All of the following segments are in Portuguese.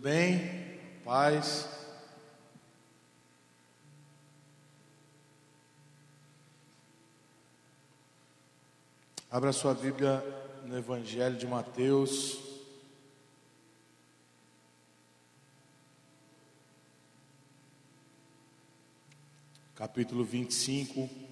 Bem? Paz? Abra sua Bíblia no Evangelho de Mateus. Capítulo 25.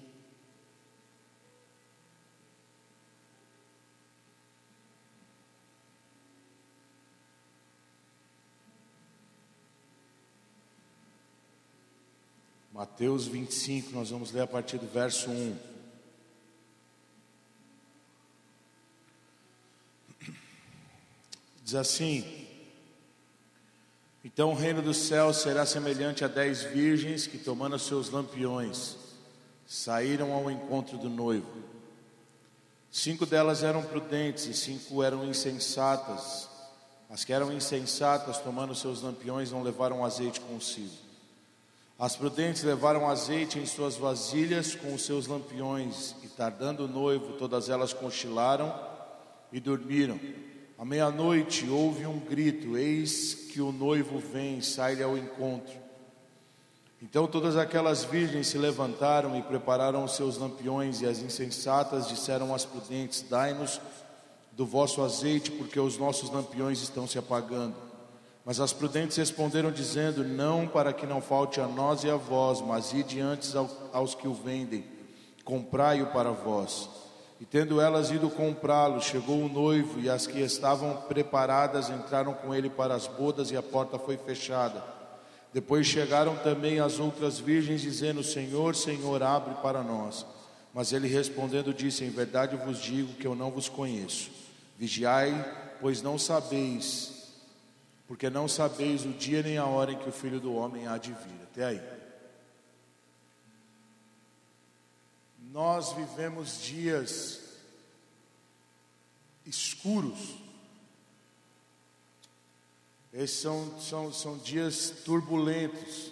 Mateus 25, nós vamos ler a partir do verso 1. Diz assim: Então o reino dos céus será semelhante a dez virgens que, tomando seus lampiões, saíram ao encontro do noivo. Cinco delas eram prudentes e cinco eram insensatas. As que eram insensatas, tomando seus lampiões, não levaram azeite consigo. As prudentes levaram azeite em suas vasilhas com os seus lampiões, e tardando o noivo, todas elas cochilaram e dormiram. À meia-noite houve um grito: Eis que o noivo vem, sai-lhe ao encontro. Então todas aquelas virgens se levantaram e prepararam os seus lampiões, e as insensatas disseram às prudentes: Dai-nos do vosso azeite, porque os nossos lampiões estão se apagando. Mas as prudentes responderam, dizendo: Não para que não falte a nós e a vós, mas ide antes aos que o vendem, comprai-o para vós. E tendo elas ido comprá-lo, chegou o noivo, e as que estavam preparadas entraram com ele para as bodas, e a porta foi fechada. Depois chegaram também as outras virgens, dizendo: Senhor, Senhor, abre para nós. Mas ele respondendo disse: Em verdade vos digo que eu não vos conheço. Vigiai, pois não sabeis porque não sabeis o dia nem a hora em que o filho do homem há de vir. Até aí. Nós vivemos dias escuros. Esses são, são, são dias turbulentos.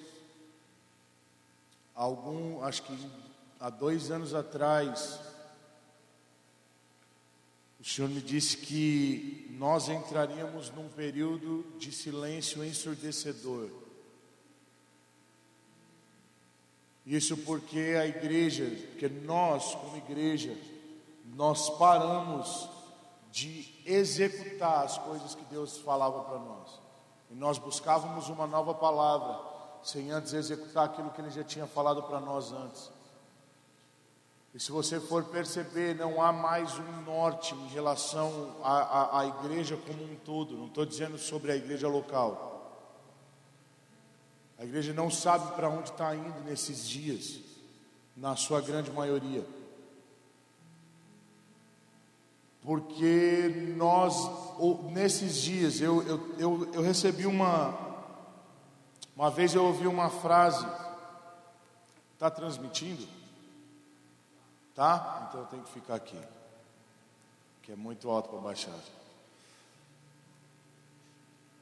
Algum, acho que há dois anos atrás, o Senhor me disse que nós entraríamos num período de silêncio ensurdecedor. Isso porque a igreja, que nós, como igreja, nós paramos de executar as coisas que Deus falava para nós. E nós buscávamos uma nova palavra, sem antes executar aquilo que Ele já tinha falado para nós antes. E se você for perceber, não há mais um norte em relação à, à, à igreja como um todo. Não estou dizendo sobre a igreja local. A igreja não sabe para onde está indo nesses dias, na sua grande maioria. Porque nós, nesses dias, eu, eu, eu, eu recebi uma. Uma vez eu ouvi uma frase. Está transmitindo? Tá? Então eu tenho que ficar aqui. Que é muito alto para baixar.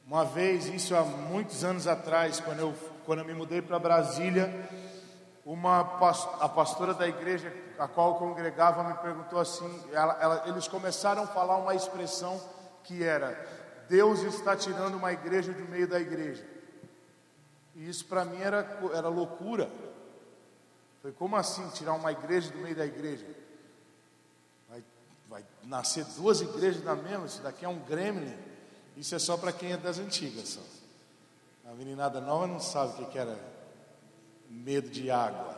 Uma vez, isso há muitos anos atrás, quando eu, quando eu me mudei para Brasília, uma a pastora da igreja a qual eu congregava me perguntou assim, ela, ela, eles começaram a falar uma expressão que era Deus está tirando uma igreja do meio da igreja. E isso para mim era, era loucura. Falei, como assim tirar uma igreja do meio da igreja? Vai, vai nascer duas igrejas na mesma, isso daqui é um gremlin. Isso é só para quem é das antigas. Só. A meninada nova não sabe o que era medo de água.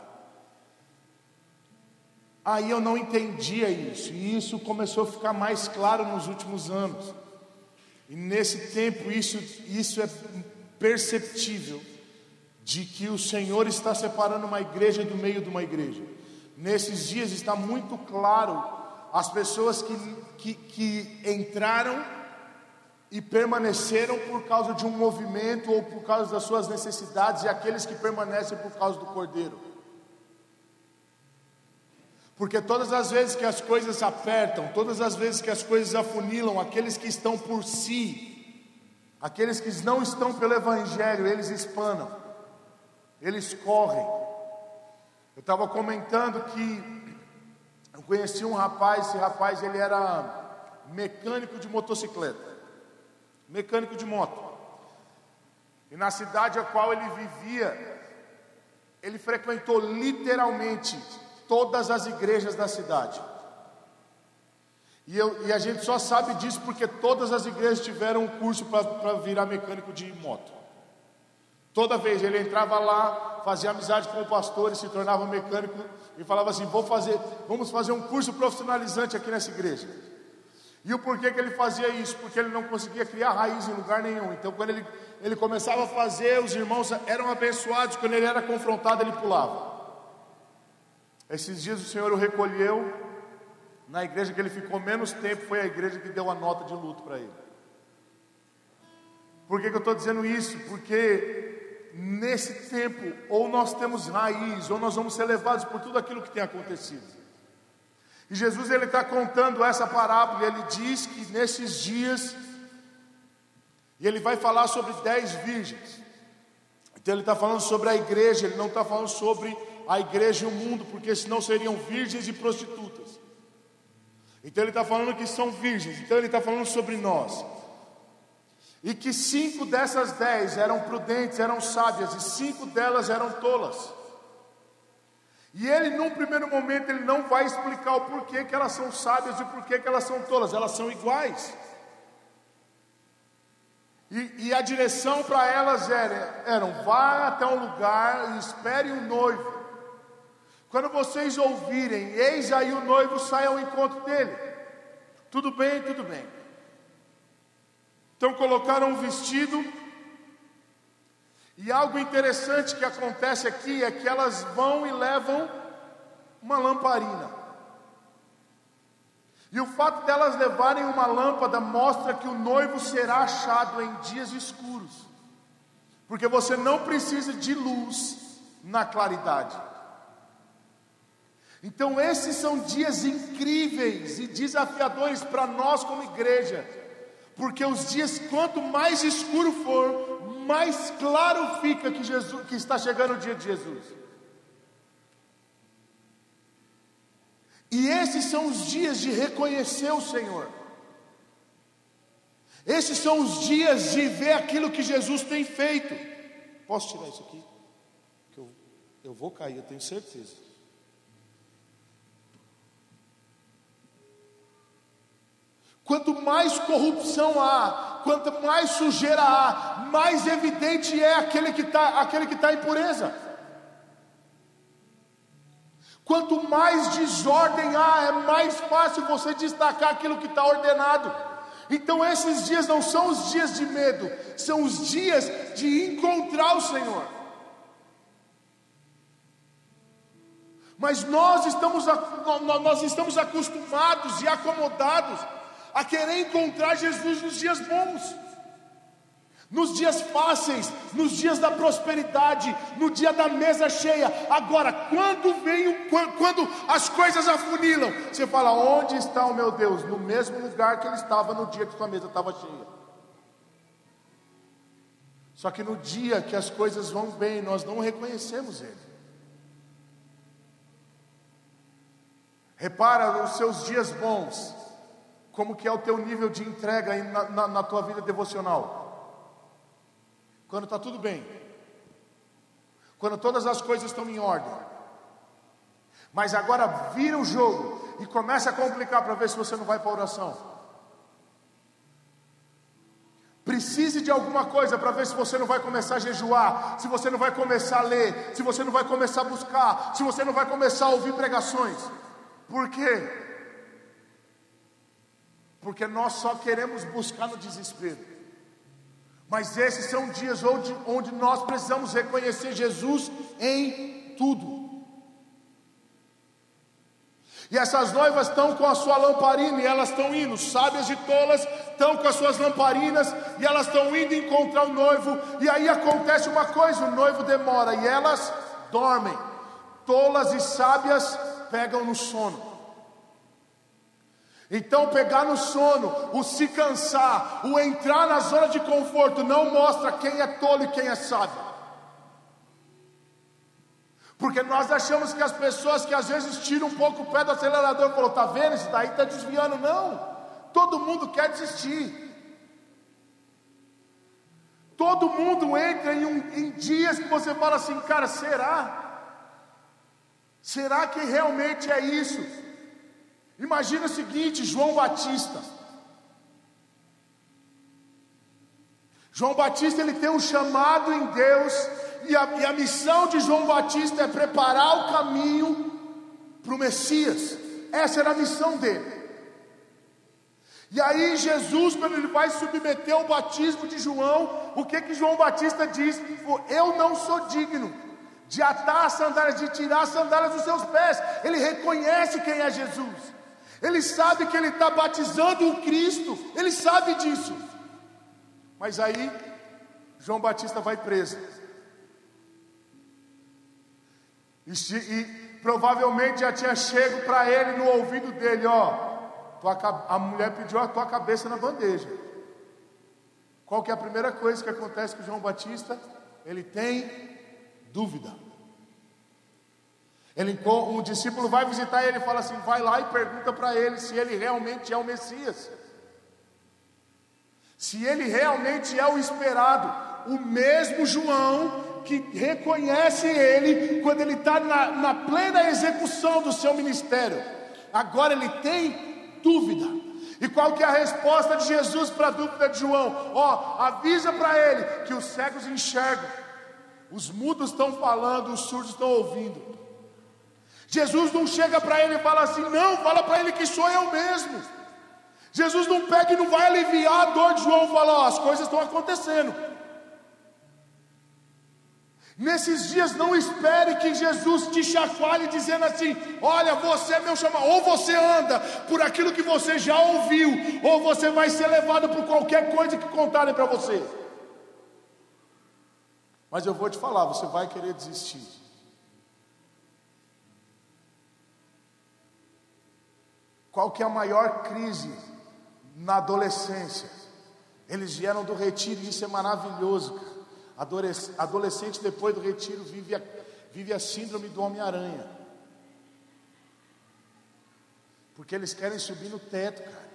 Aí eu não entendia isso, e isso começou a ficar mais claro nos últimos anos. E nesse tempo isso, isso é perceptível de que o Senhor está separando uma igreja do meio de uma igreja. Nesses dias está muito claro as pessoas que, que, que entraram e permaneceram por causa de um movimento ou por causa das suas necessidades, e aqueles que permanecem por causa do Cordeiro. Porque todas as vezes que as coisas apertam, todas as vezes que as coisas afunilam, aqueles que estão por si, aqueles que não estão pelo Evangelho, eles espanam eles correm. Eu estava comentando que eu conheci um rapaz, esse rapaz ele era mecânico de motocicleta. mecânico de moto. E na cidade a qual ele vivia, ele frequentou literalmente todas as igrejas da cidade. E, eu, e a gente só sabe disso porque todas as igrejas tiveram um curso para virar mecânico de moto. Toda vez ele entrava lá, fazia amizade com o pastor e se tornava mecânico e falava assim: Vou fazer, vamos fazer um curso profissionalizante aqui nessa igreja. E o porquê que ele fazia isso? Porque ele não conseguia criar raiz em lugar nenhum. Então, quando ele, ele começava a fazer, os irmãos eram abençoados. Quando ele era confrontado, ele pulava. Esses dias o Senhor o recolheu na igreja que ele ficou menos tempo, foi a igreja que deu a nota de luto para ele. Por que, que eu estou dizendo isso? Porque nesse tempo, ou nós temos raiz, ou nós vamos ser levados por tudo aquilo que tem acontecido. E Jesus ele está contando essa parábola, ele diz que nesses dias, e ele vai falar sobre dez virgens. Então ele está falando sobre a igreja, ele não está falando sobre a igreja e o mundo, porque senão seriam virgens e prostitutas. Então ele está falando que são virgens, então ele está falando sobre nós. E que cinco dessas dez eram prudentes, eram sábias, e cinco delas eram tolas. E ele, num primeiro momento, ele não vai explicar o porquê que elas são sábias e o porquê que elas são tolas, elas são iguais. E, e a direção para elas era, eram: vá até um lugar e espere um noivo. Quando vocês ouvirem, eis aí o noivo sai ao encontro dele. Tudo bem, tudo bem. Então colocaram um vestido. E algo interessante que acontece aqui é que elas vão e levam uma lamparina. E o fato delas levarem uma lâmpada mostra que o noivo será achado em dias escuros. Porque você não precisa de luz na claridade. Então, esses são dias incríveis e desafiadores para nós como igreja, porque os dias, quanto mais escuro for, mais claro fica que, Jesus, que está chegando o dia de Jesus. E esses são os dias de reconhecer o Senhor. Esses são os dias de ver aquilo que Jesus tem feito. Posso tirar isso aqui? Que eu, eu vou cair, eu tenho certeza. Quanto mais corrupção há, quanto mais sujeira há, mais evidente é aquele que está aquele que tá em pureza. Quanto mais desordem há, é mais fácil você destacar aquilo que está ordenado. Então esses dias não são os dias de medo, são os dias de encontrar o Senhor. Mas nós estamos, nós estamos acostumados e acomodados a querer encontrar Jesus nos dias bons, nos dias fáceis, nos dias da prosperidade, no dia da mesa cheia. Agora, quando vem, quando as coisas afunilam, você fala: onde está o meu Deus? No mesmo lugar que ele estava no dia que sua mesa estava cheia. Só que no dia que as coisas vão bem, nós não reconhecemos Ele. Repara os seus dias bons, como que é o teu nível de entrega na, na, na tua vida devocional? Quando está tudo bem, quando todas as coisas estão em ordem, mas agora vira o jogo e começa a complicar para ver se você não vai para a oração. Precise de alguma coisa para ver se você não vai começar a jejuar, se você não vai começar a ler, se você não vai começar a buscar, se você não vai começar a ouvir pregações. Por quê? Porque nós só queremos buscar no desespero. Mas esses são dias onde, onde nós precisamos reconhecer Jesus em tudo. E essas noivas estão com a sua lamparina e elas estão indo, sábias e tolas estão com as suas lamparinas e elas estão indo encontrar o noivo. E aí acontece uma coisa: o noivo demora e elas dormem. Tolas e sábias pegam no sono. Então, pegar no sono, o se cansar, o entrar na zona de conforto, não mostra quem é tolo e quem é sábio. Porque nós achamos que as pessoas que às vezes tiram um pouco o pé do acelerador, falou, tá vendo? Isso daí está desviando. Não, todo mundo quer desistir. Todo mundo entra em, um, em dias que você fala assim, cara, será? Será que realmente é isso? Imagina o seguinte: João Batista. João Batista ele tem um chamado em Deus, e a, e a missão de João Batista é preparar o caminho para o Messias. Essa era a missão dele. E aí Jesus, quando ele vai submeter o batismo de João, o que que João Batista diz? Eu não sou digno de atar as sandálias, de tirar as sandálias dos seus pés. Ele reconhece quem é Jesus. Ele sabe que ele está batizando o Cristo. Ele sabe disso. Mas aí, João Batista vai preso. E, e provavelmente já tinha chego para ele no ouvido dele: Ó, tua, a mulher pediu a tua cabeça na bandeja. Qual que é a primeira coisa que acontece com João Batista? Ele tem dúvida. Ele, um discípulo vai visitar ele e fala assim: vai lá e pergunta para ele se ele realmente é o Messias. Se ele realmente é o esperado. O mesmo João que reconhece ele quando ele está na, na plena execução do seu ministério. Agora ele tem dúvida. E qual que é a resposta de Jesus para a dúvida de João? Ó, oh, avisa para ele que os cegos enxergam, os mudos estão falando, os surdos estão ouvindo. Jesus não chega para ele e fala assim: não, fala para ele que sou eu mesmo. Jesus não pega e não vai aliviar a dor de João e fala: as coisas estão acontecendo. Nesses dias, não espere que Jesus te chacoalhe dizendo assim: Olha, você é meu chamado. Ou você anda por aquilo que você já ouviu, ou você vai ser levado por qualquer coisa que contarem para você. Mas eu vou te falar, você vai querer desistir. Qual que é a maior crise na adolescência? Eles vieram do retiro isso é maravilhoso, cara. Adolescente depois do retiro vive a, vive a síndrome do Homem-Aranha. Porque eles querem subir no teto, cara.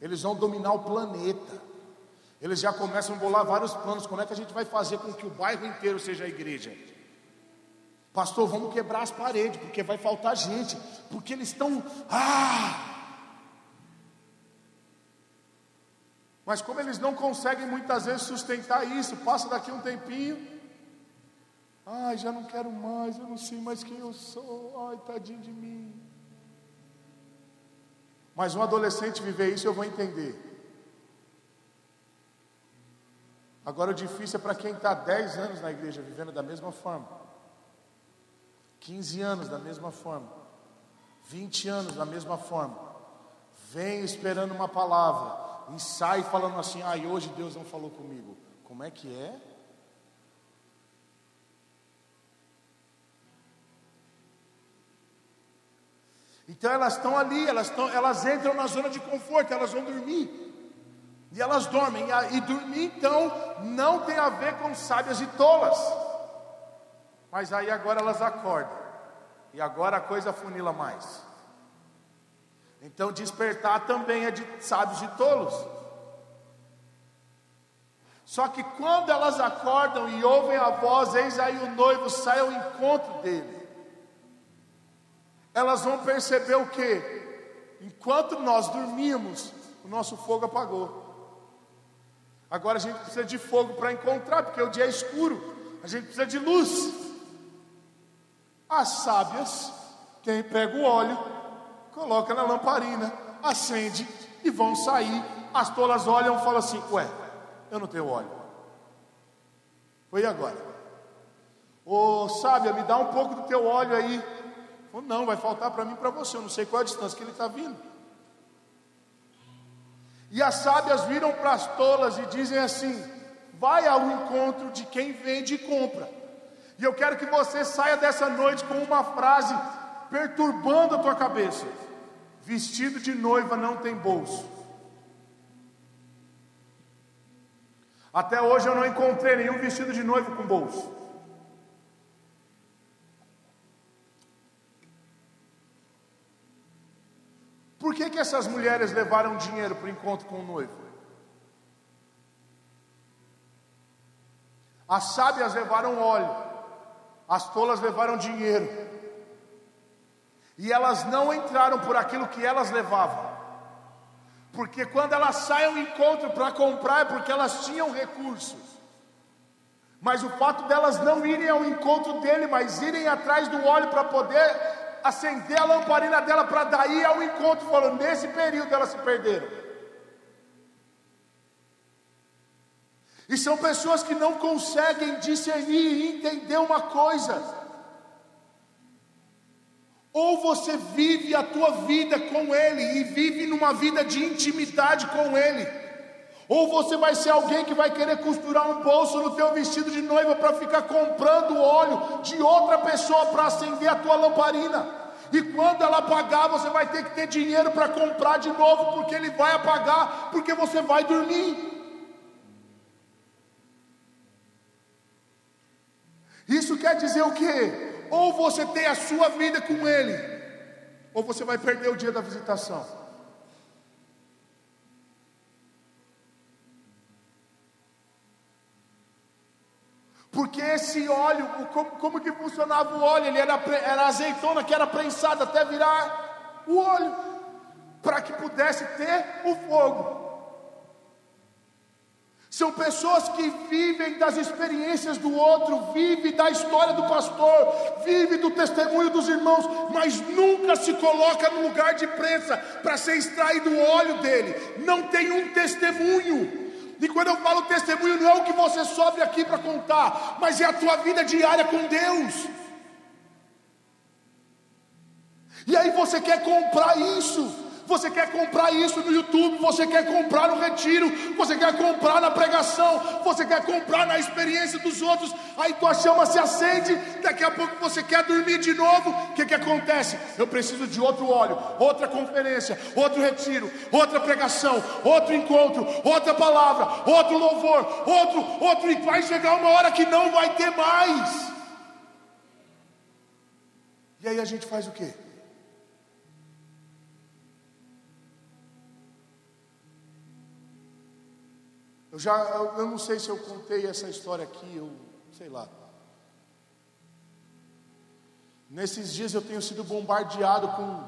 Eles vão dominar o planeta. Eles já começam a bolar vários planos. Como é que a gente vai fazer com que o bairro inteiro seja a igreja? Pastor, vamos quebrar as paredes, porque vai faltar gente. Porque eles estão. Ah! Mas como eles não conseguem muitas vezes sustentar isso, passa daqui um tempinho. Ai, já não quero mais, eu não sei mais quem eu sou. Ai, tadinho de mim. Mas um adolescente viver isso eu vou entender. Agora o difícil é para quem está 10 anos na igreja vivendo da mesma forma, 15 anos da mesma forma, 20 anos da mesma forma, vem esperando uma palavra e sai falando assim: ai, hoje Deus não falou comigo. Como é que é? Então elas estão ali, elas, estão, elas entram na zona de conforto, elas vão dormir. E elas dormem. E, dormir, então, não tem a ver com sábias e tolas. Mas aí agora elas acordam. E agora a coisa funila mais. Então, despertar também é de sábios e tolos. Só que quando elas acordam e ouvem a voz, eis aí o noivo sai ao encontro dele. Elas vão perceber o que? Enquanto nós dormimos, o nosso fogo apagou. Agora a gente precisa de fogo para encontrar, porque o dia é escuro. A gente precisa de luz. As sábias, quem pega o óleo, coloca na lamparina, acende e vão sair. As tolas olham e falam assim: Ué, eu não tenho óleo. Foi agora. Ô sábia, me dá um pouco do teu óleo aí. Falou, não, vai faltar para mim para você. Eu não sei qual é a distância que ele está vindo. E as sábias viram para as tolas e dizem assim: vai ao encontro de quem vende e compra. E eu quero que você saia dessa noite com uma frase perturbando a tua cabeça: vestido de noiva não tem bolso. Até hoje eu não encontrei nenhum vestido de noiva com bolso. Por que, que essas mulheres levaram dinheiro para o encontro com o noivo? As sábias levaram óleo, as tolas levaram dinheiro. E elas não entraram por aquilo que elas levavam. Porque quando elas saem ao encontro para comprar é porque elas tinham recursos. Mas o fato delas não irem ao encontro dele, mas irem atrás do óleo para poder acender a lamparina dela para daí ao encontro, falou, nesse período elas se perderam. E são pessoas que não conseguem discernir e entender uma coisa. Ou você vive a tua vida com Ele e vive numa vida de intimidade com Ele, ou você vai ser alguém que vai querer costurar um bolso no teu vestido de noiva para ficar comprando óleo de outra pessoa para acender a tua lamparina. E quando ela apagar, você vai ter que ter dinheiro para comprar de novo, porque ele vai apagar, porque você vai dormir. Isso quer dizer o quê? Ou você tem a sua vida com Ele, ou você vai perder o dia da visitação. Porque esse óleo, como, como que funcionava o óleo? Ele era, era azeitona que era prensada até virar o óleo, para que pudesse ter o fogo. São pessoas que vivem das experiências do outro, vivem da história do pastor, vivem do testemunho dos irmãos, mas nunca se coloca no lugar de prensa para ser extraído o óleo dele. Não tem um testemunho. E quando eu falo testemunho, não é o que você sobe aqui para contar, mas é a tua vida diária com Deus. E aí você quer comprar isso. Você quer comprar isso no YouTube, você quer comprar no retiro, você quer comprar na pregação, você quer comprar na experiência dos outros. Aí tua chama se acende, daqui a pouco você quer dormir de novo. O que, que acontece? Eu preciso de outro óleo, outra conferência, outro retiro, outra pregação, outro encontro, outra palavra, outro louvor, outro, outro, e vai chegar uma hora que não vai ter mais. E aí a gente faz o quê? Eu já, eu não sei se eu contei essa história aqui, eu sei lá. Nesses dias eu tenho sido bombardeado com,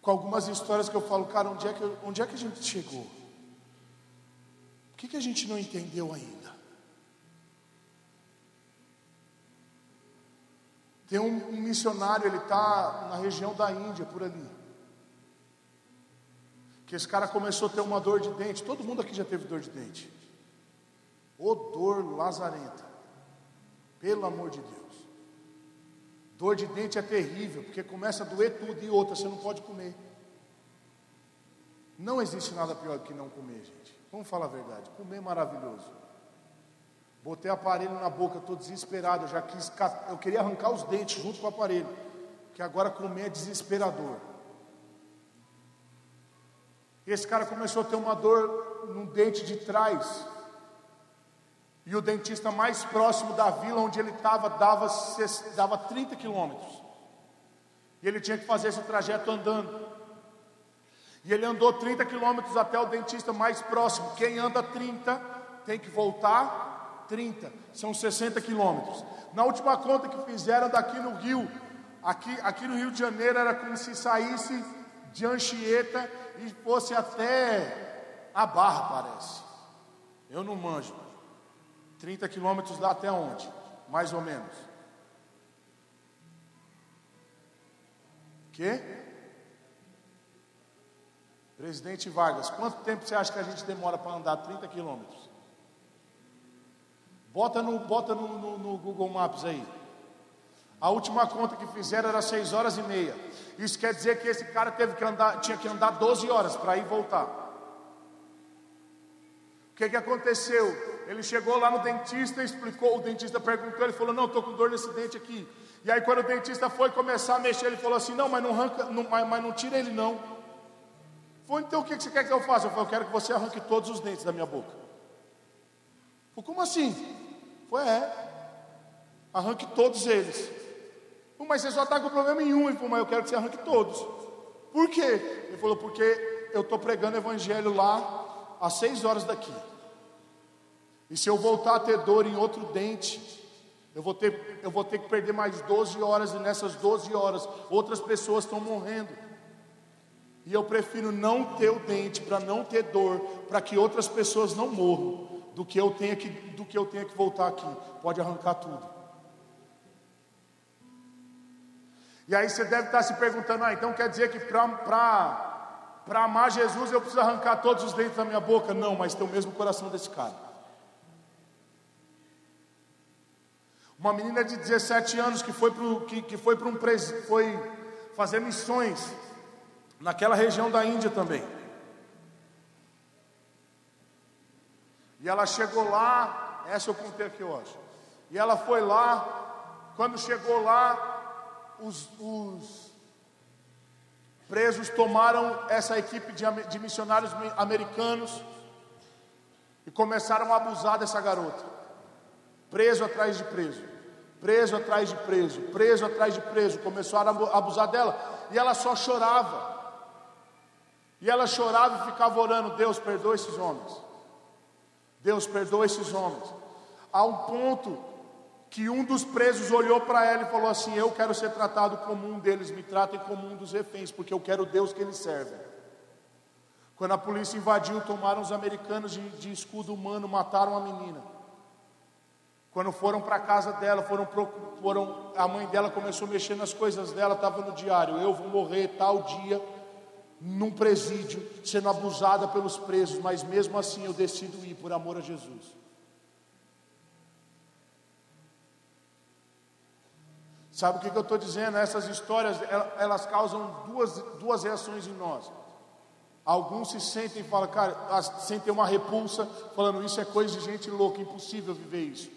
com algumas histórias que eu falo, cara, onde é que, onde é que a gente chegou? O que, que a gente não entendeu ainda? Tem um, um missionário, ele está na região da Índia, por ali que esse cara começou a ter uma dor de dente. Todo mundo aqui já teve dor de dente. Ô dor lazarenta. Pelo amor de Deus. Dor de dente é terrível, porque começa a doer tudo e outra, você não pode comer. Não existe nada pior do que não comer, gente. Vamos falar a verdade. Comer é maravilhoso. Botei aparelho na boca, estou desesperado. Eu já quis, eu queria arrancar os dentes junto com o aparelho, que agora comer é desesperador. Esse cara começou a ter uma dor no dente de trás. E o dentista mais próximo da vila onde ele estava dava, dava 30 quilômetros. E ele tinha que fazer esse trajeto andando. E ele andou 30 quilômetros até o dentista mais próximo. Quem anda 30 tem que voltar 30. São 60 quilômetros. Na última conta que fizeram daqui no Rio, aqui, aqui no Rio de Janeiro era como se saísse de Anchieta e fosse até a Barra, parece. Eu não manjo. 30 quilômetros dá até onde? Mais ou menos. Que? Presidente Vargas, quanto tempo você acha que a gente demora para andar 30 quilômetros? Bota, no, bota no, no, no Google Maps aí. A última conta que fizeram era 6 horas e meia. Isso quer dizer que esse cara teve que andar, tinha que andar 12 horas para ir voltar. O que, que aconteceu? Ele chegou lá no dentista, explicou, o dentista perguntou, ele falou, não, estou com dor nesse dente aqui. E aí quando o dentista foi começar a mexer, ele falou assim, não, mas não arranca, não, mas, mas não tira ele não. Falei, então o que, que você quer que eu faça? Eu falei, eu quero que você arranque todos os dentes da minha boca. Falei, como assim? Foi, é, arranque todos eles. Mas você só está com problema em um. Ele falou, mas eu quero que você arranque todos. Por quê? Ele falou, porque eu estou pregando evangelho lá às seis horas daqui. E se eu voltar a ter dor em outro dente, eu vou ter, eu vou ter que perder mais 12 horas, e nessas 12 horas outras pessoas estão morrendo. E eu prefiro não ter o dente para não ter dor, para que outras pessoas não morram, do que eu tenha que, do que eu tenha que voltar aqui. Pode arrancar tudo. E aí você deve estar se perguntando, ah, então quer dizer que para amar Jesus eu preciso arrancar todos os dentes da minha boca? Não, mas tem o mesmo coração desse cara. Uma menina de 17 anos que foi para que, que foi um foi fazer missões naquela região da Índia também. E ela chegou lá, essa eu contei aqui hoje. E ela foi lá, quando chegou lá, os, os presos tomaram essa equipe de, de missionários americanos e começaram a abusar dessa garota. Preso atrás de preso, preso atrás de preso, preso atrás de preso. Começaram a abusar dela e ela só chorava. E ela chorava e ficava orando: Deus, perdoa esses homens. Deus, perdoa esses homens. A um ponto que um dos presos olhou para ela e falou assim: Eu quero ser tratado como um deles, me tratem como um dos reféns, porque eu quero Deus que eles servem. Quando a polícia invadiu, tomaram os americanos de, de escudo humano, mataram a menina. Quando foram para a casa dela, foram, foram, a mãe dela começou a mexer nas coisas dela, estava no diário: Eu vou morrer tal dia num presídio, sendo abusada pelos presos, mas mesmo assim eu decido ir por amor a Jesus. Sabe o que, eu estou dizendo? Essas histórias elas causam duas, duas reações em nós. Alguns se sentem e falam, cara, sentem uma repulsa, falando isso é coisa de gente louca, impossível viver isso.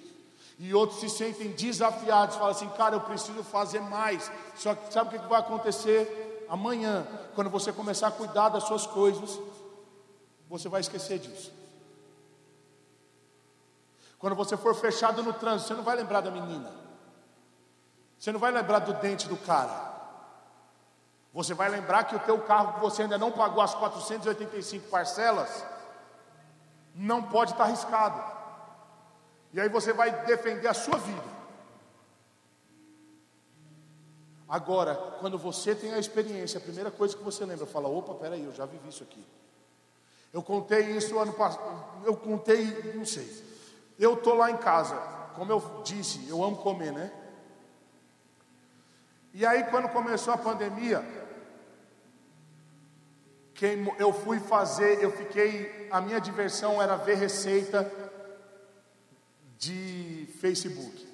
E outros se sentem desafiados, falam assim, cara, eu preciso fazer mais. Só que sabe o que vai acontecer? amanhã, quando você começar a cuidar das suas coisas, você vai esquecer disso. Quando você for fechado no trânsito, você não vai lembrar da menina. Você não vai lembrar do dente do cara. Você vai lembrar que o teu carro que você ainda não pagou as 485 parcelas não pode estar arriscado. E aí você vai defender a sua vida. Agora, quando você tem a experiência, a primeira coisa que você lembra, fala: opa, peraí, eu já vivi isso aqui. Eu contei isso ano passado, eu contei, não sei. Eu estou lá em casa, como eu disse, eu amo comer, né? E aí, quando começou a pandemia, quem eu fui fazer, eu fiquei, a minha diversão era ver receita de Facebook.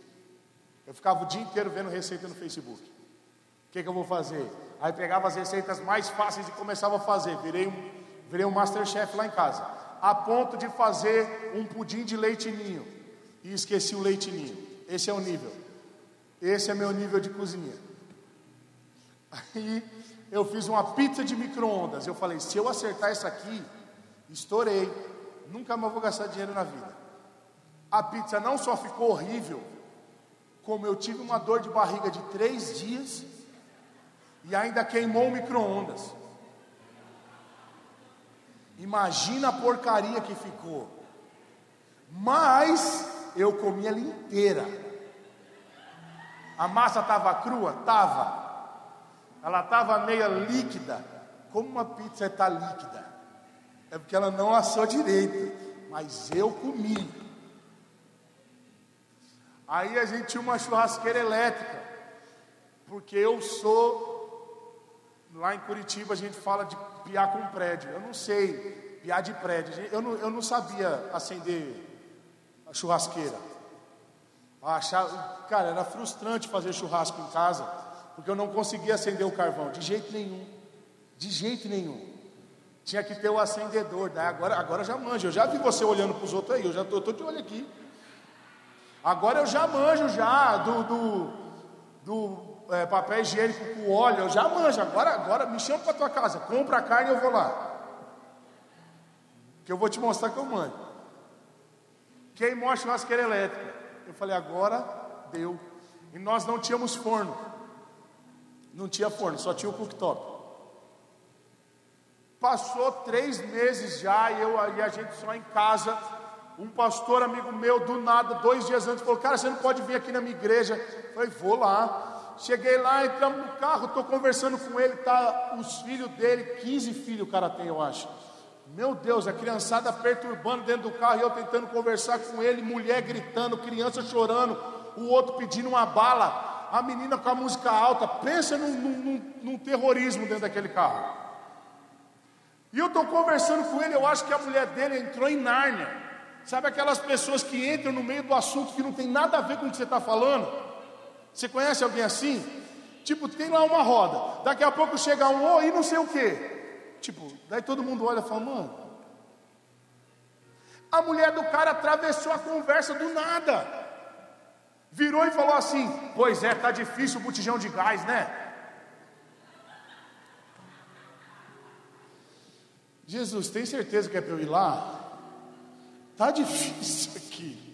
Eu ficava o dia inteiro vendo receita no Facebook. O que, que eu vou fazer? Aí pegava as receitas mais fáceis e começava a fazer. Virei um, virei um Masterchef lá em casa. A ponto de fazer um pudim de leite ninho. E esqueci o leite ninho. Esse é o nível. Esse é meu nível de cozinha. Aí eu fiz uma pizza de micro-ondas. Eu falei: se eu acertar essa aqui, estourei. Nunca mais vou gastar dinheiro na vida. A pizza não só ficou horrível, como eu tive uma dor de barriga de três dias e ainda queimou o micro-ondas. Imagina a porcaria que ficou. Mas eu comi ela inteira. A massa estava crua? Estava. Ela estava meia líquida. Como uma pizza está líquida? É porque ela não assou direito. Mas eu comi. Aí a gente tinha uma churrasqueira elétrica. Porque eu sou Lá em Curitiba a gente fala de piar com prédio. Eu não sei piar de prédio. Eu não, eu não sabia acender a churrasqueira. Achava, cara, era frustrante fazer churrasco em casa, porque eu não conseguia acender o carvão, de jeito nenhum. De jeito nenhum. Tinha que ter o acendedor. Né? Agora, agora já manjo. Eu já vi você olhando para os outros aí. Eu já estou de olho aqui. Agora eu já manjo já do, do, do é, papel higiênico com óleo, eu já manjo. Agora, agora me chama para tua casa, compra a carne e eu vou lá. Que eu vou te mostrar que eu manjo. Queimou a churrasqueira elétrica. Eu falei, agora deu. E nós não tínhamos forno. Não tinha forno, só tinha o cooktop. Passou três meses já e, eu, e a gente só em casa. Um pastor amigo meu, do nada, dois dias antes, falou: Cara, você não pode vir aqui na minha igreja. Eu falei: Vou lá. Cheguei lá, entramos no carro, estou conversando com ele, tá os filhos dele, 15 filhos o cara tem, eu acho. Meu Deus, a criançada perturbando dentro do carro e eu tentando conversar com ele, mulher gritando, criança chorando, o outro pedindo uma bala, a menina com a música alta. Pensa num, num, num terrorismo dentro daquele carro. E eu estou conversando com ele, eu acho que a mulher dele entrou em Nárnia. Sabe aquelas pessoas que entram no meio do assunto que não tem nada a ver com o que você está falando? Você conhece alguém assim? Tipo, tem lá uma roda, daqui a pouco chega um, oi, não sei o quê. Tipo, daí todo mundo olha e fala, mano. A mulher do cara atravessou a conversa do nada. Virou e falou assim: Pois é, tá difícil o botijão de gás, né? Jesus, tem certeza que é para eu ir lá? Tá difícil aqui.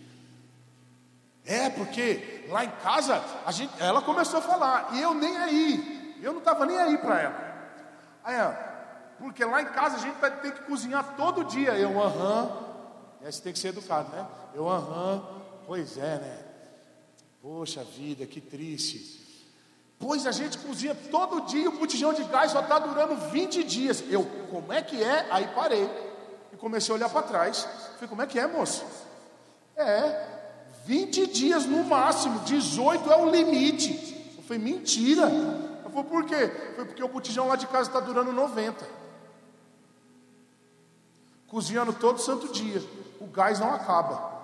É, porque lá em casa, gente, ela começou a falar, e eu nem aí. Eu não estava nem aí para ela. Aí porque lá em casa a gente tem que cozinhar todo dia. Eu, aham. Você tem que ser educado, né? Eu, aham. Pois é, né? Poxa vida, que triste. Pois a gente cozinha todo dia o botijão de gás só está durando 20 dias. Eu, como é que é? Aí parei e comecei a olhar para trás. Falei, como é que é, moço? É, 20 dias no máximo, 18 é o limite. Eu falei, mentira. Eu falei, por quê? Foi porque o botijão lá de casa está durando 90 cozinhando todo santo dia. O gás não acaba.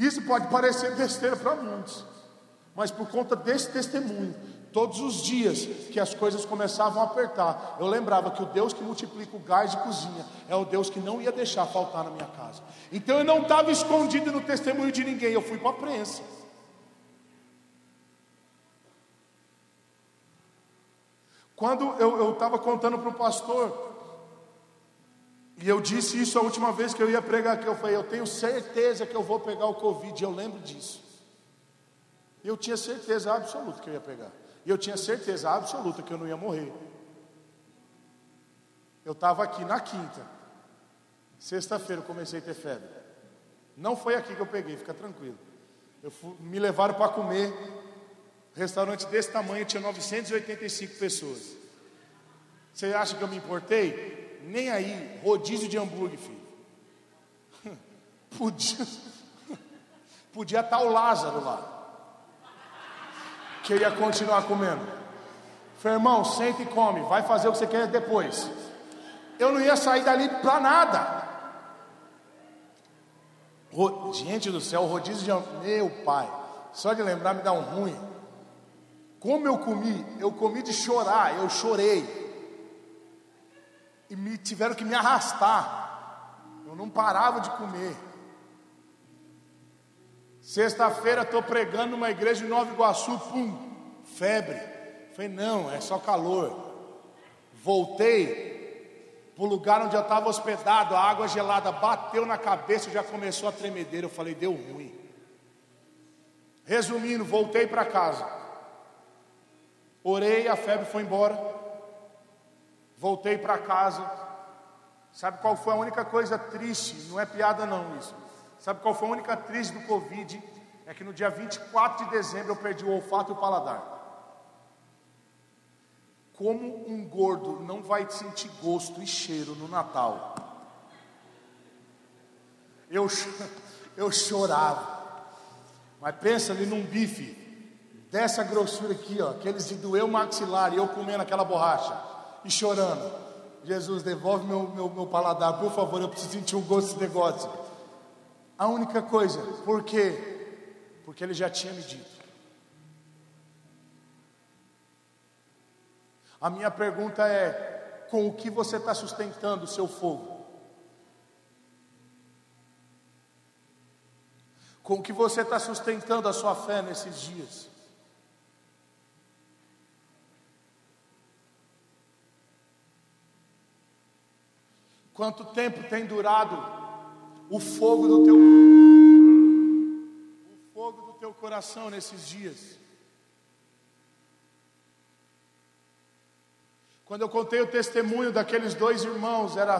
Isso pode parecer besteira para muitos, mas por conta desse testemunho, todos os dias que as coisas começavam a apertar, eu lembrava que o Deus que multiplica o gás de cozinha é o Deus que não ia deixar faltar na minha casa. Então eu não estava escondido no testemunho de ninguém, eu fui para a prensa. Quando eu estava contando para o pastor, e eu disse isso a última vez que eu ia pregar aqui. Eu falei, eu tenho certeza que eu vou pegar o Covid. Eu lembro disso. Eu tinha certeza absoluta que eu ia pegar. E eu tinha certeza absoluta que eu não ia morrer. Eu estava aqui na quinta. Sexta-feira eu comecei a ter febre. Não foi aqui que eu peguei, fica tranquilo. Fui, me levaram para comer. Restaurante desse tamanho tinha 985 pessoas. Você acha que eu me importei? Nem aí, rodízio de hambúrguer, filho. Podia, podia estar o Lázaro lá. Que ia continuar comendo. Falei, irmão, senta e come, vai fazer o que você quer depois. Eu não ia sair dali para nada. Gente do céu, rodízio de hambúrguer, meu pai, só de lembrar me dá um ruim. Como eu comi, eu comi de chorar, eu chorei e me tiveram que me arrastar. Eu não parava de comer. Sexta-feira estou pregando numa igreja em Nova Iguaçu, pum, febre. Falei, não, é só calor. Voltei para o lugar onde eu estava hospedado, a água gelada bateu na cabeça, já começou a tremedeira. Eu falei, deu ruim. Resumindo, voltei para casa. Orei, a febre foi embora. Voltei para casa. Sabe qual foi a única coisa triste? Não é piada não isso. Sabe qual foi a única triste do Covid? É que no dia 24 de dezembro eu perdi o olfato e o paladar. Como um gordo não vai sentir gosto e cheiro no Natal? Eu, eu chorava. Mas pensa ali num bife dessa grossura aqui, ó, aqueles de doer o maxilar e eu comendo aquela borracha e chorando: Jesus, devolve meu, meu, meu paladar, por favor, eu preciso sentir um gosto desse negócio. A única coisa, por quê? Porque ele já tinha me dito. A minha pergunta é: com o que você está sustentando o seu fogo? Com o que você está sustentando a sua fé nesses dias? Quanto tempo tem durado o fogo do teu o fogo do teu coração nesses dias? Quando eu contei o testemunho daqueles dois irmãos, era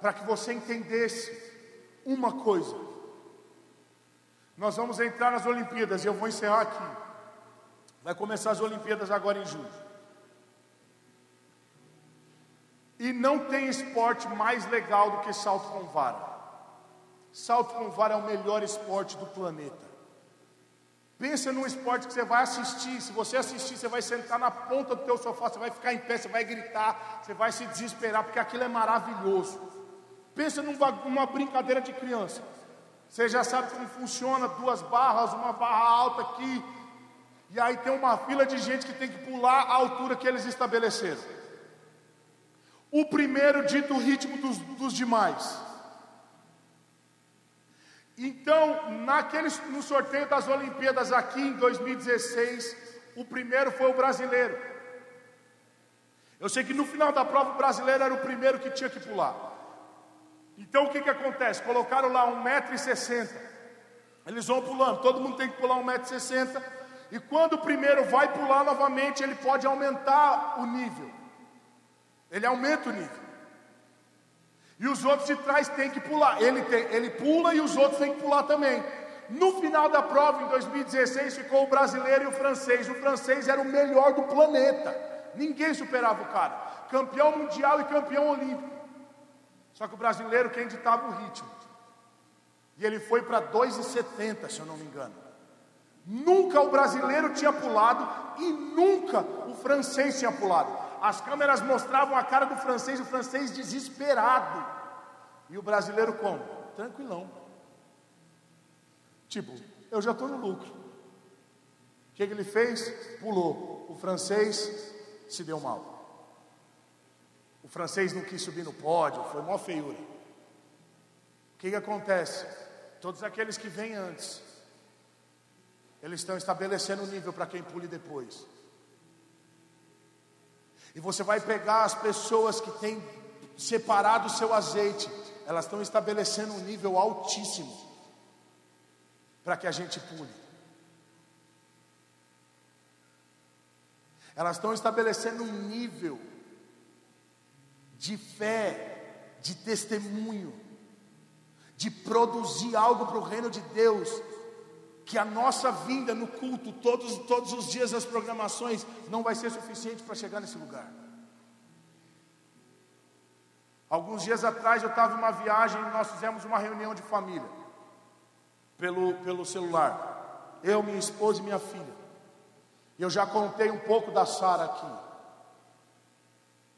para que você entendesse uma coisa. Nós vamos entrar nas Olimpíadas e eu vou encerrar aqui. Vai começar as Olimpíadas agora em julho. E não tem esporte mais legal do que salto com vara. Salto com vara é o melhor esporte do planeta. Pensa num esporte que você vai assistir. Se você assistir, você vai sentar na ponta do teu sofá, você vai ficar em pé, você vai gritar, você vai se desesperar, porque aquilo é maravilhoso. Pensa numa brincadeira de criança. Você já sabe como funciona, duas barras, uma barra alta aqui, e aí tem uma fila de gente que tem que pular a altura que eles estabeleceram. O primeiro dita o ritmo dos, dos demais. Então, naquele, no sorteio das Olimpíadas aqui em 2016, o primeiro foi o brasileiro. Eu sei que no final da prova o brasileiro era o primeiro que tinha que pular. Então o que, que acontece? Colocaram lá 1,60m. Eles vão pulando, todo mundo tem que pular 1,60m. E quando o primeiro vai pular novamente, ele pode aumentar o nível. Ele aumenta o nível. E os outros de trás têm que pular. Ele, tem, ele pula e os outros têm que pular também. No final da prova, em 2016, ficou o brasileiro e o francês. O francês era o melhor do planeta. Ninguém superava o cara. Campeão mundial e campeão olímpico. Só que o brasileiro quem ditava o ritmo. E ele foi para 2,70, se eu não me engano. Nunca o brasileiro tinha pulado e nunca o francês tinha pulado. As câmeras mostravam a cara do francês, o francês desesperado. E o brasileiro como? Tranquilão. Tipo, eu já estou no lucro. O que, que ele fez? Pulou. O francês se deu mal. O francês não quis subir no pódio, foi mó feiura. O que, que acontece? Todos aqueles que vêm antes, eles estão estabelecendo o nível para quem pule depois. E você vai pegar as pessoas que têm separado o seu azeite, elas estão estabelecendo um nível altíssimo para que a gente pule. Elas estão estabelecendo um nível de fé, de testemunho, de produzir algo para o reino de Deus que a nossa vinda no culto, todos, todos os dias das programações, não vai ser suficiente para chegar nesse lugar. Alguns dias atrás eu estava em uma viagem e nós fizemos uma reunião de família, pelo, pelo celular. Eu, minha esposa e minha filha. Eu já contei um pouco da Sara aqui.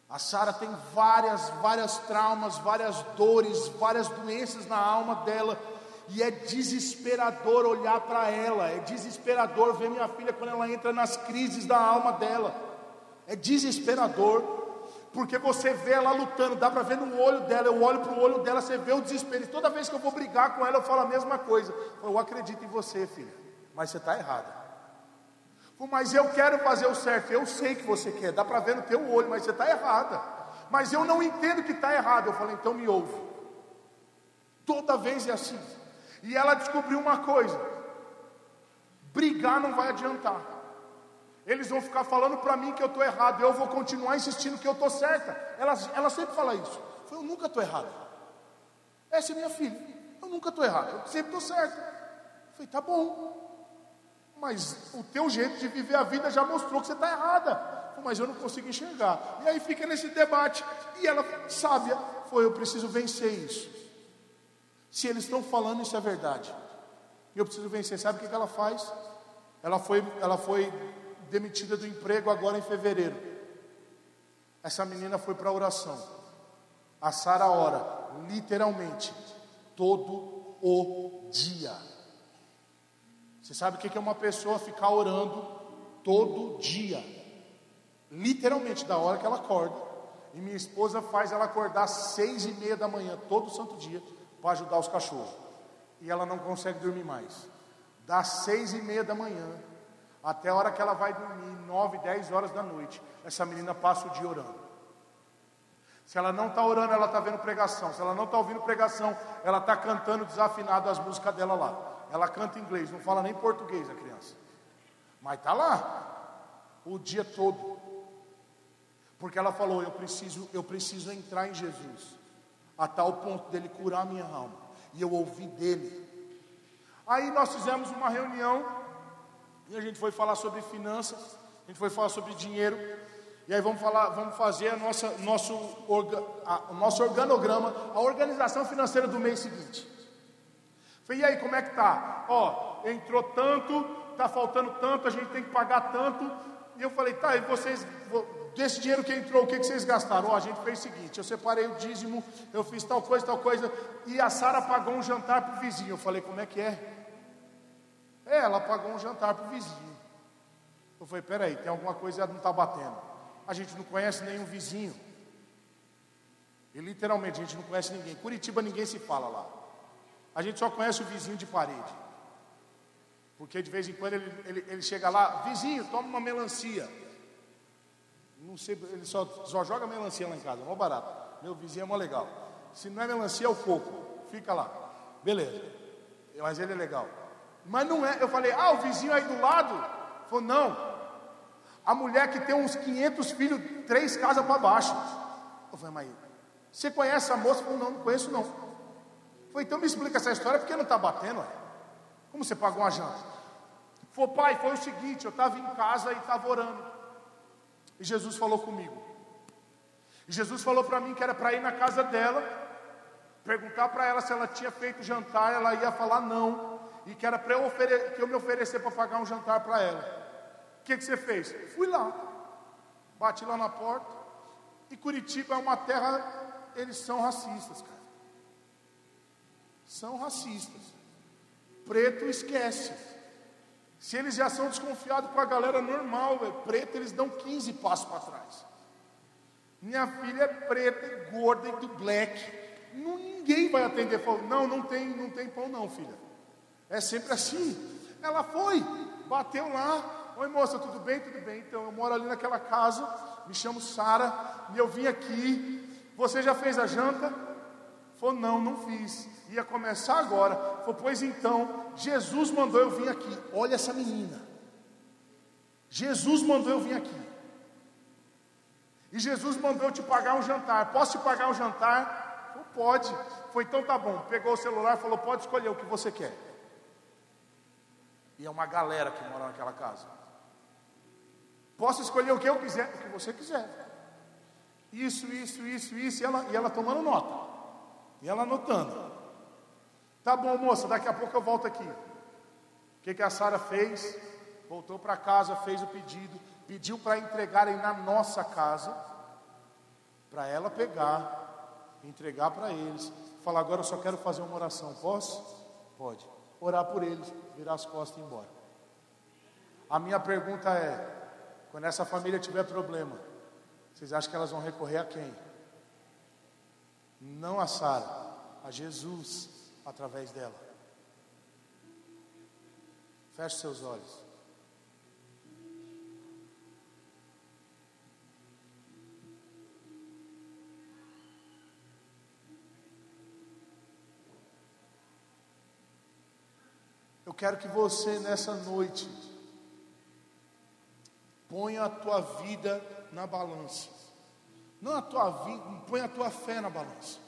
A Sara tem várias, várias traumas, várias dores, várias doenças na alma dela e é desesperador olhar para ela, é desesperador ver minha filha quando ela entra nas crises da alma dela, é desesperador, porque você vê ela lutando, dá para ver no olho dela, eu olho para o olho dela, você vê o desespero, e toda vez que eu vou brigar com ela, eu falo a mesma coisa, eu acredito em você, filha, mas você está errada. Mas eu quero fazer o certo, eu sei que você quer, dá para ver no teu olho, mas você está errada. Mas eu não entendo que está errado. Eu falei, então me ouve. Toda vez é assim. E ela descobriu uma coisa: brigar não vai adiantar. Eles vão ficar falando para mim que eu estou errado, eu vou continuar insistindo que eu estou certa. Ela, ela sempre fala isso. Eu, nunca estou errado. Essa é minha filha. Eu nunca estou errado, eu sempre estou certa. Falei, tá bom. Mas o teu jeito de viver a vida já mostrou que você está errada. Mas eu não consigo enxergar. E aí fica nesse debate. E ela, sábia, foi: eu preciso vencer isso. Se eles estão falando, isso é verdade. Eu preciso vencer. Sabe o que ela faz? Ela foi, ela foi demitida do emprego agora em fevereiro. Essa menina foi para a oração. A Sara ora, literalmente, todo o dia. Você sabe o que é uma pessoa ficar orando todo dia? Literalmente, da hora que ela acorda. E minha esposa faz ela acordar às seis e meia da manhã, todo santo dia para ajudar os cachorros. E ela não consegue dormir mais. Das seis e meia da manhã até a hora que ela vai dormir, nove, dez horas da noite, essa menina passa o dia orando. Se ela não está orando, ela está vendo pregação. Se ela não está ouvindo pregação, ela está cantando desafinado as músicas dela lá. Ela canta inglês, não fala nem português a criança. Mas está lá o dia todo. Porque ela falou: eu preciso, eu preciso entrar em Jesus. A tal ponto dele curar minha alma. E eu ouvi dele. Aí nós fizemos uma reunião e a gente foi falar sobre finanças, a gente foi falar sobre dinheiro. E aí vamos falar, vamos fazer a nossa, nosso, orga, a, o nosso organograma, a organização financeira do mês seguinte. Falei, e aí, como é que tá? Ó, entrou tanto, tá faltando tanto, a gente tem que pagar tanto. E eu falei, tá, e vocês, desse dinheiro que entrou, o que, que vocês gastaram? Ó, a gente fez o seguinte, eu separei o dízimo, eu fiz tal coisa, tal coisa, e a Sara pagou um jantar para o vizinho. Eu falei, como é que é? É, ela pagou um jantar para o vizinho. Eu falei, peraí, tem alguma coisa que não está batendo. A gente não conhece nenhum vizinho. E literalmente a gente não conhece ninguém. Curitiba ninguém se fala lá. A gente só conhece o vizinho de parede. Porque de vez em quando ele, ele, ele chega lá, vizinho, toma uma melancia. Não sei, ele só, só joga melancia lá em casa, mó barato. Meu vizinho é mó legal. Se não é melancia, é o coco. Fica lá. Beleza. Mas ele é legal. Mas não é. Eu falei, ah, o vizinho aí do lado? Falou, não. A mulher que tem uns 500 filhos, três casas para baixo. Eu falei, mas você conhece a moça? Falei, não, não conheço não. Falei, então me explica essa história, porque não está batendo, é? Como você pagou uma janta? Falei, pai, foi o seguinte, eu estava em casa e estava orando. E Jesus falou comigo. E Jesus falou para mim que era para ir na casa dela, perguntar para ela se ela tinha feito jantar, ela ia falar não e que era para eu, eu me oferecer para pagar um jantar para ela. O que, que você fez? Fui lá, bati lá na porta. E Curitiba é uma terra, eles são racistas, cara. São racistas. Preto esquece. Se eles já são desconfiados com a galera normal, é preto, eles dão 15 passos para trás. Minha filha é preta, e gorda e do black. Ninguém vai atender. Falou, não, não tem, não tem pão não, filha. É sempre assim. Ela foi, bateu lá. Oi moça, tudo bem? Tudo bem. Então eu moro ali naquela casa, me chamo Sara, e eu vim aqui. Você já fez a janta? Falou, não, não fiz. Ia começar agora. Falou, pois então, Jesus mandou eu vir aqui. Olha essa menina. Jesus mandou eu vir aqui. E Jesus mandou eu te pagar um jantar. Posso te pagar um jantar? Falou, pode. Foi então tá bom. Pegou o celular e falou, pode escolher o que você quer. E é uma galera que mora naquela casa. Posso escolher o que eu quiser, o que você quiser. Isso, isso, isso, isso. E ela, e ela tomando nota. E ela anotando. Tá bom, moça, daqui a pouco eu volto aqui. O que, que a Sara fez? Voltou para casa, fez o pedido, pediu para entregarem na nossa casa, para ela pegar, entregar para eles. Falar, agora eu só quero fazer uma oração. Posso? Pode orar por eles, virar as costas e ir embora. A minha pergunta é: quando essa família tiver problema, vocês acham que elas vão recorrer a quem? Não a Sara, a Jesus através dela. Feche seus olhos. Eu quero que você nessa noite ponha a tua vida na balança. Não a tua vida, põe a tua fé na balança.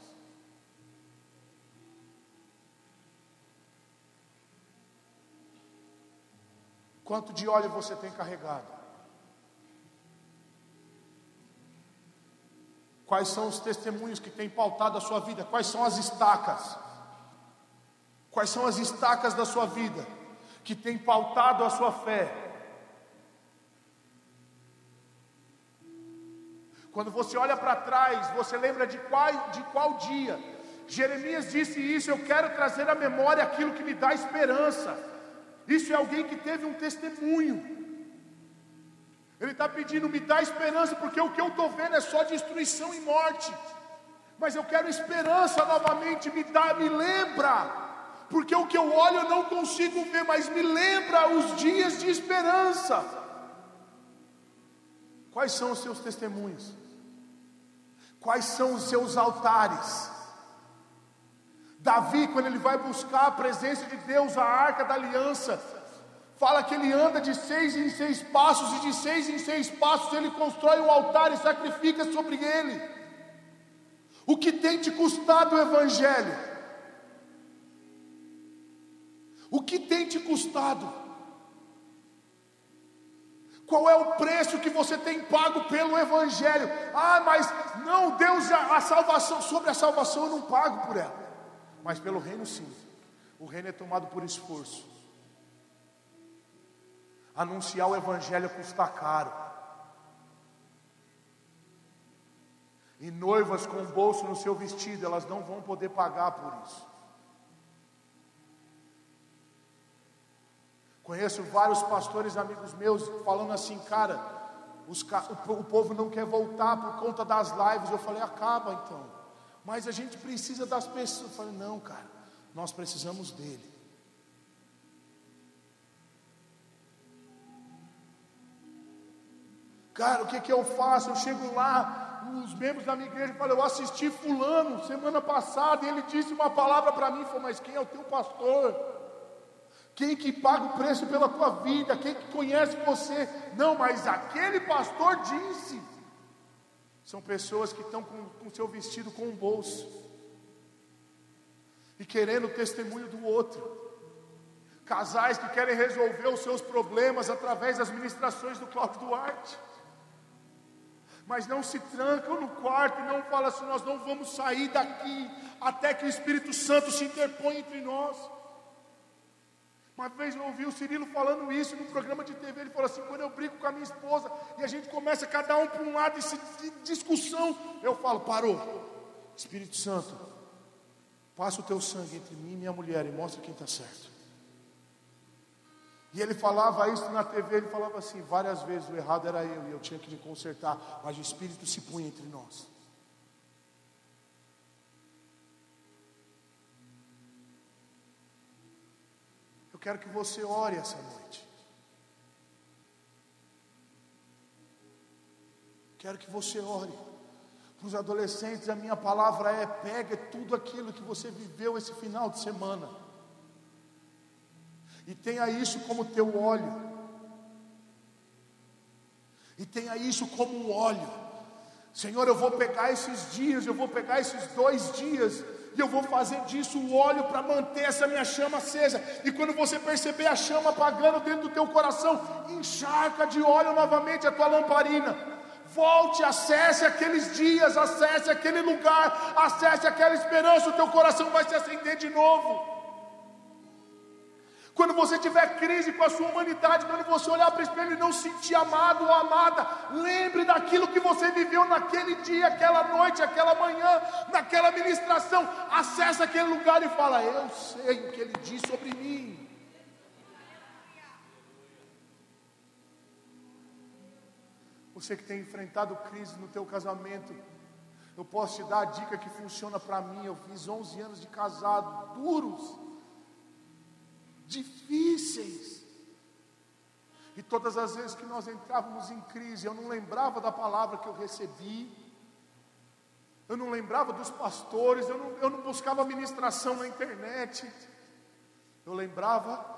Quanto de óleo você tem carregado? Quais são os testemunhos que têm pautado a sua vida? Quais são as estacas? Quais são as estacas da sua vida que tem pautado a sua fé? Quando você olha para trás, você lembra de qual, de qual dia? Jeremias disse isso, eu quero trazer à memória aquilo que me dá esperança. Isso é alguém que teve um testemunho. Ele está pedindo, me dá esperança, porque o que eu estou vendo é só destruição e morte. Mas eu quero esperança novamente, me dá, me lembra porque o que eu olho eu não consigo ver, mas me lembra os dias de esperança. Quais são os seus testemunhos? Quais são os seus altares? Davi, quando ele vai buscar a presença de Deus, a arca da aliança, fala que ele anda de seis em seis passos, e de seis em seis passos ele constrói um altar e sacrifica sobre ele. O que tem te custado o Evangelho? O que tem te custado? Qual é o preço que você tem pago pelo Evangelho? Ah, mas não, Deus, a, salvação, sobre a salvação eu não pago por ela, mas pelo reino sim. O reino é tomado por esforço. Anunciar o Evangelho custa caro. E noivas com bolso no seu vestido, elas não vão poder pagar por isso. Conheço vários pastores amigos meus falando assim, cara, os, o, o povo não quer voltar por conta das lives. Eu falei, acaba então. Mas a gente precisa das pessoas. Eu falei, não, cara, nós precisamos dele. Cara, o que, que eu faço? Eu chego lá, os membros da minha igreja falam: Eu assisti Fulano semana passada e ele disse uma palavra para mim. Falou, mas quem é o teu pastor? Quem que paga o preço pela tua vida? Quem que conhece você? Não, mas aquele pastor disse. São pessoas que estão com o seu vestido com o bolso e querendo o testemunho do outro. Casais que querem resolver os seus problemas através das ministrações do Cláudio Duarte mas não se trancam no quarto e não falam assim: nós não vamos sair daqui até que o Espírito Santo se interponha entre nós. Uma vez eu ouvi o Cirilo falando isso no programa de TV. Ele falou assim: quando eu brigo com a minha esposa e a gente começa cada um para um lado de discussão, eu falo: parou, Espírito Santo, passa o teu sangue entre mim e minha mulher e mostra quem está certo. E ele falava isso na TV, ele falava assim, várias vezes, o errado era eu, e eu tinha que me consertar, mas o Espírito se punha entre nós. Quero que você ore essa noite. Quero que você ore. Para os adolescentes, a minha palavra é: pegue tudo aquilo que você viveu esse final de semana e tenha isso como teu óleo, e tenha isso como um óleo. Senhor, eu vou pegar esses dias, eu vou pegar esses dois dias, e eu vou fazer disso o óleo para manter essa minha chama acesa. E quando você perceber a chama apagando dentro do teu coração, encharca de óleo novamente a tua lamparina. Volte, acesse aqueles dias, acesse aquele lugar, acesse aquela esperança, o teu coração vai se acender de novo. Quando você tiver crise com a sua humanidade, quando você olhar para o espelho e não se sentir amado ou amada, lembre daquilo que você viveu naquele dia, aquela noite, aquela manhã, naquela ministração. Acesse aquele lugar e fala: Eu sei o que ele diz sobre mim. Você que tem enfrentado crise no teu casamento, eu posso te dar a dica que funciona para mim. Eu fiz 11 anos de casado, duros difíceis. E todas as vezes que nós entrávamos em crise, eu não lembrava da palavra que eu recebi, eu não lembrava dos pastores, eu não, eu não buscava ministração na internet, eu lembrava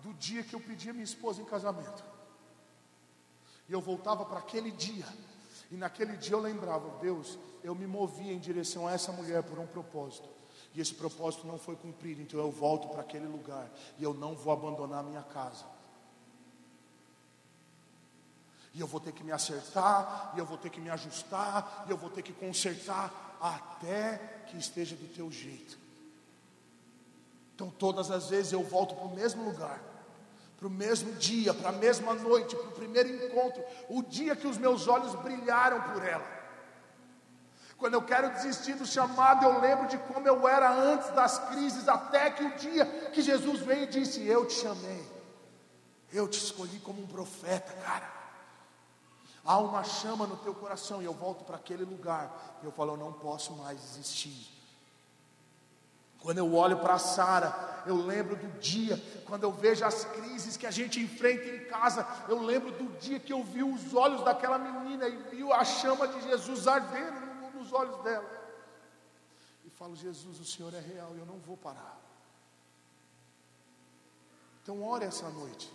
do dia que eu pedi a minha esposa em casamento. E eu voltava para aquele dia, e naquele dia eu lembrava, Deus, eu me movia em direção a essa mulher por um propósito e esse propósito não foi cumprido, então eu volto para aquele lugar e eu não vou abandonar a minha casa. E eu vou ter que me acertar, e eu vou ter que me ajustar, e eu vou ter que consertar até que esteja do teu jeito. Então, todas as vezes eu volto para o mesmo lugar, para o mesmo dia, para a mesma noite, para o primeiro encontro, o dia que os meus olhos brilharam por ela. Quando eu quero desistir do chamado, eu lembro de como eu era antes das crises, até que o dia que Jesus veio e disse: Eu te chamei, eu te escolhi como um profeta, cara. Há uma chama no teu coração, e eu volto para aquele lugar, e eu falo: Eu não posso mais desistir. Quando eu olho para Sara, eu lembro do dia, quando eu vejo as crises que a gente enfrenta em casa, eu lembro do dia que eu vi os olhos daquela menina e viu a chama de Jesus ardendo olhos dela. E falo: Jesus, o Senhor é real e eu não vou parar. Então, ore essa noite.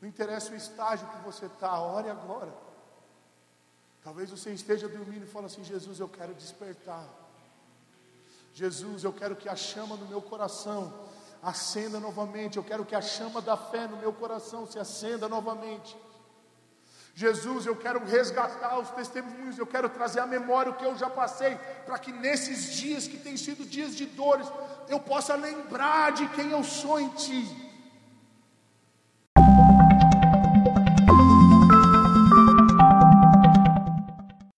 Não interessa o estágio que você está, ore agora. Talvez você esteja dormindo e fale assim: Jesus, eu quero despertar. Jesus, eu quero que a chama no meu coração acenda novamente. Eu quero que a chama da fé no meu coração se acenda novamente. Jesus, eu quero resgatar os testemunhos, eu quero trazer à memória o que eu já passei, para que nesses dias que têm sido dias de dores, eu possa lembrar de quem eu sou em Ti.